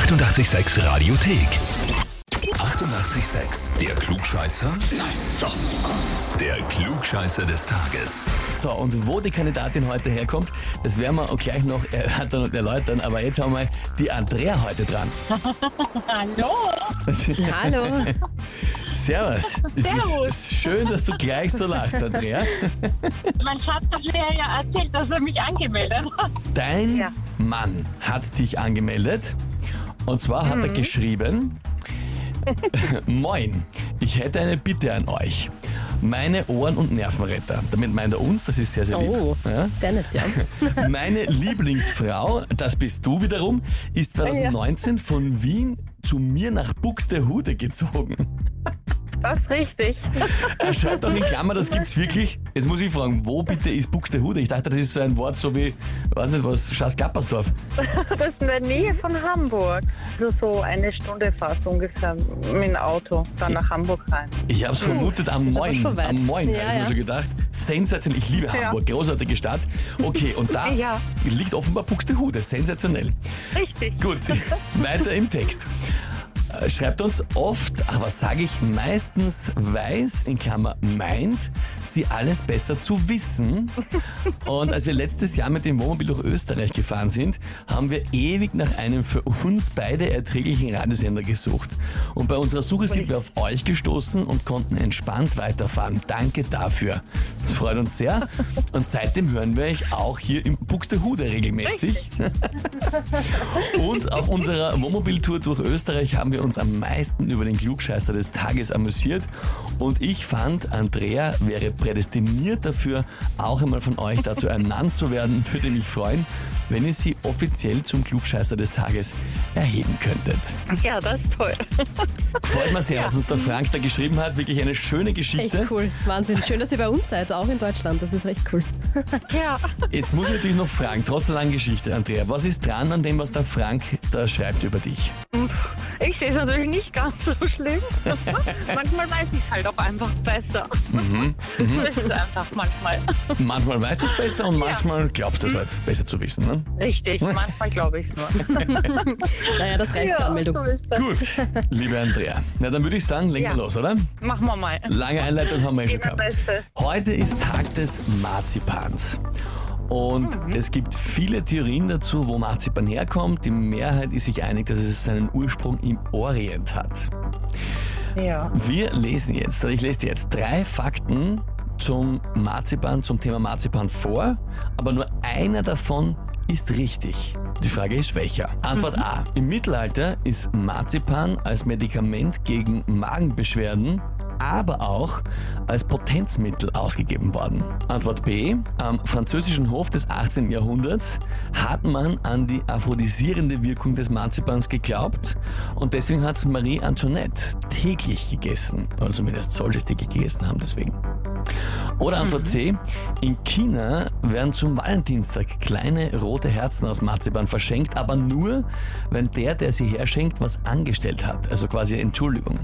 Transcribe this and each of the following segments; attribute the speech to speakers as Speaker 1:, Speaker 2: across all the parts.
Speaker 1: 886 Radiothek. 88,6. Der Klugscheißer? Nein, doch. Der Klugscheißer des Tages.
Speaker 2: So, und wo die Kandidatin heute herkommt, das werden wir auch gleich noch erörtern und erläutern. Aber jetzt haben wir die Andrea heute dran.
Speaker 3: Hallo.
Speaker 4: Hallo.
Speaker 2: Servus. Es
Speaker 3: Servus.
Speaker 2: ist schön, dass du gleich so lachst, Andrea.
Speaker 3: Mein Schatz hat mir ja erzählt, dass er mich angemeldet hat.
Speaker 2: Dein
Speaker 3: Ja.
Speaker 2: Mann hat dich angemeldet. Und zwar hat er geschrieben, Moin, ich hätte eine Bitte an euch. Meine Ohren- und Nervenretter. Damit meint er uns, das ist sehr, sehr lieb.
Speaker 4: Oh,
Speaker 2: Ja?
Speaker 4: sehr nett, ja.
Speaker 2: Meine Lieblingsfrau, das bist du wiederum, ist 2019 von Wien zu mir nach Buxtehude gezogen.
Speaker 3: Das ist richtig.
Speaker 2: Er schreibt auch in Klammer, das gibt's wirklich. Jetzt muss ich fragen, wo bitte ist Buxtehude? Ich dachte, das ist so ein Wort so wie, weiß nicht was, Schaas-Klappersdorf.
Speaker 3: Das ist in der Nähe von Hamburg. Also so eine Stunde fast ungefähr mit dem Auto dann nach Hamburg rein.
Speaker 2: Ich habe es vermutet am Moin. Am Moin,
Speaker 4: Ja,
Speaker 2: habe ich mir
Speaker 4: ja.
Speaker 2: schon gedacht. Sensationell, ich liebe
Speaker 3: Ja.
Speaker 2: Hamburg, großartige Stadt. Okay, und da
Speaker 3: Ja.
Speaker 2: liegt offenbar Buxtehude, sensationell.
Speaker 3: Richtig.
Speaker 2: Gut, weiter im Text. Äh, Schreibt uns oft, was sage ich, meistens weiß, in Klammer meint, sie alles besser zu wissen. Und als wir letztes Jahr mit dem Wohnmobil durch Österreich gefahren sind, haben wir ewig nach einem für uns beide erträglichen Radiosender gesucht. Und bei unserer Suche sind wir auf euch gestoßen und konnten entspannt weiterfahren. Danke dafür. Das freut uns sehr. Und seitdem hören wir euch auch hier im Buxtehude regelmäßig. Und auf unserer Wohnmobiltour durch Österreich haben wir uns am meisten über den Klugscheißer des Tages amüsiert. Und ich fand, Andrea wäre prädestiniert dafür, auch einmal von euch dazu ernannt zu werden. Würde mich freuen, wenn ihr sie offiziell zum Klugscheißer des Tages erheben könntet.
Speaker 3: Ja, das ist toll.
Speaker 2: Freut mich sehr, was uns der Frank da geschrieben hat. Wirklich eine schöne
Speaker 4: Echt
Speaker 2: Geschichte.
Speaker 4: cool. Wahnsinn. Schön, dass ihr bei uns seid, auch in Deutschland. Das ist recht cool.
Speaker 3: Ja.
Speaker 2: Jetzt muss ich natürlich noch fragen, trotz der langen Geschichte, Andrea, was ist dran an dem, was der Frank da schreibt über dich?
Speaker 3: Ich sehe es natürlich nicht ganz so schlimm. manchmal weiß ich halt auch einfach besser. Das ist einfach manchmal.
Speaker 2: Manchmal weißt du es besser und manchmal glaubst du es halt besser zu wissen. Ne?
Speaker 3: Richtig, manchmal glaube ich es nur.
Speaker 4: Naja, das reicht zur Anmeldung.
Speaker 3: so.
Speaker 2: Gut, liebe Andrea. Na, dann würde ich sagen, legen
Speaker 3: Ja.
Speaker 2: wir los, oder?
Speaker 3: Machen wir mal.
Speaker 2: Lange Einleitung haben wir eh schon gehabt.
Speaker 3: Beste.
Speaker 2: Heute ist Tag des Marzipans. Und es gibt viele Theorien dazu, wo Marzipan herkommt. Die Mehrheit ist sich einig, dass es seinen Ursprung im Orient hat.
Speaker 3: Ja.
Speaker 2: Wir lesen jetzt, ich lese dir jetzt drei Fakten zum Marzipan, zum Thema Marzipan vor, aber nur einer davon ist richtig. Die Frage ist welcher? Antwort A. Im Mittelalter ist Marzipan als Medikament gegen Magenbeschwerden aber auch als Potenzmittel ausgegeben worden. Antwort B. Am französischen Hof des 18. Jahrhunderts hat man an die aphrodisierende Wirkung des Marzipans geglaubt und deswegen hat Marie Antoinette täglich gegessen. Oder zumindest soll sie es täglich gegessen haben deswegen. Oder Antwort C. In China werden zum Valentinstag kleine rote Herzen aus Marzipan verschenkt, aber nur, wenn der, der sie herschenkt, was angestellt hat. Also quasi Entschuldigung.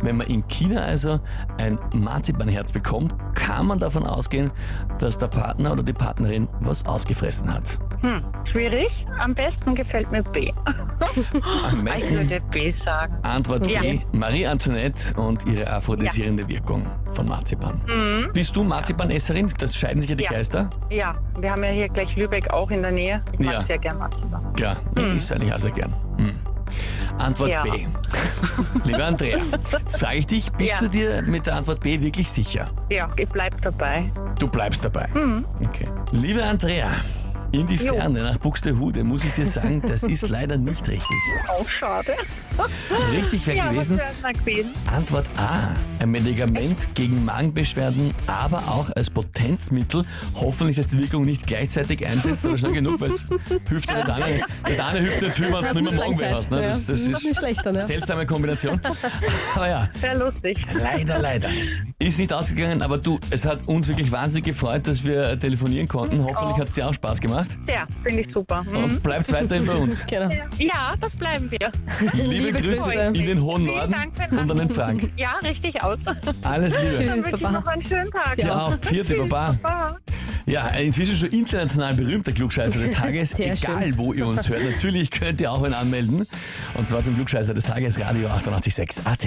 Speaker 2: Wenn man in China also ein Marzipanherz bekommt, kann man davon ausgehen, dass der Partner oder die Partnerin was ausgefressen hat.
Speaker 3: Hm, schwierig. Am besten gefällt mir B.
Speaker 2: Am
Speaker 3: Ich
Speaker 2: besten
Speaker 3: würde B sagen.
Speaker 2: Antwort
Speaker 3: Ja.
Speaker 2: B. Marie Antoinette und ihre aphrodisierende Wirkung von Marzipan. Bist du Marzipanesserin? Das scheiden sich ja die
Speaker 3: Mhm. Ja.
Speaker 2: Geister.
Speaker 3: Ja, wir haben ja hier gleich Lübeck auch in der Nähe. Ich mag
Speaker 2: Ja.
Speaker 3: sehr gern Marzipan.
Speaker 2: Klar, ist eigentlich auch sehr gern. Hm. Antwort
Speaker 3: Ja.
Speaker 2: B. Liebe Andrea, jetzt frage ich dich, bist
Speaker 3: Ja.
Speaker 2: du dir mit der Antwort B wirklich sicher?
Speaker 3: Ja, ich bleib dabei.
Speaker 2: Du bleibst dabei.
Speaker 3: Mhm.
Speaker 2: Okay. Liebe Andrea, in die
Speaker 3: Jo.
Speaker 2: Ferne nach Buxtehude muss ich dir sagen, das ist leider nicht richtig.
Speaker 3: Auch schade.
Speaker 2: Richtig wäre
Speaker 3: ja,
Speaker 2: gewesen? Antwort A. Ein Medikament gegen Magenbeschwerden, aber auch als Potenzmittel. Hoffentlich, dass die Wirkung nicht gleichzeitig einsetzt, aber schnell genug, weil es hilft ja nicht alle. Das eine hilft nicht viel, wenn du
Speaker 4: Hast
Speaker 2: nicht mehr Magenweh
Speaker 4: Langzeit.
Speaker 2: hast. Ne? Das, das ist
Speaker 4: ja.
Speaker 2: seltsame Kombination. Aber ja,
Speaker 3: Sehr lustig.
Speaker 2: leider, leider. Ist nicht ausgegangen, aber du, es hat uns wirklich wahnsinnig gefreut, dass wir telefonieren konnten. Hoffentlich
Speaker 3: Oh.
Speaker 2: hat es dir auch Spaß gemacht.
Speaker 3: Ja, finde ich super. Mhm.
Speaker 2: Und bleibt weiterhin bei uns.
Speaker 4: Genau.
Speaker 3: Ja, das bleiben wir.
Speaker 2: Liebe,
Speaker 4: Liebe
Speaker 2: Grüße in den hohen Norden
Speaker 3: Dank für den
Speaker 2: und an den Frank.
Speaker 3: Ja, richtig aus.
Speaker 2: Alles Liebe.
Speaker 4: Tschüss.
Speaker 3: Dann wünsche ich
Speaker 4: Baba.
Speaker 3: noch einen schönen Tag.
Speaker 2: Dir auch. Vierte, Baba.
Speaker 3: Baba.
Speaker 2: Ja, inzwischen schon international berühmter Klugscheißer des Tages.
Speaker 4: Sehr
Speaker 2: Egal,
Speaker 4: schön.
Speaker 2: wo ihr uns hört. Natürlich könnt ihr auch einen anmelden. Und zwar zum Klugscheißer des Tages, Radio 886 AT.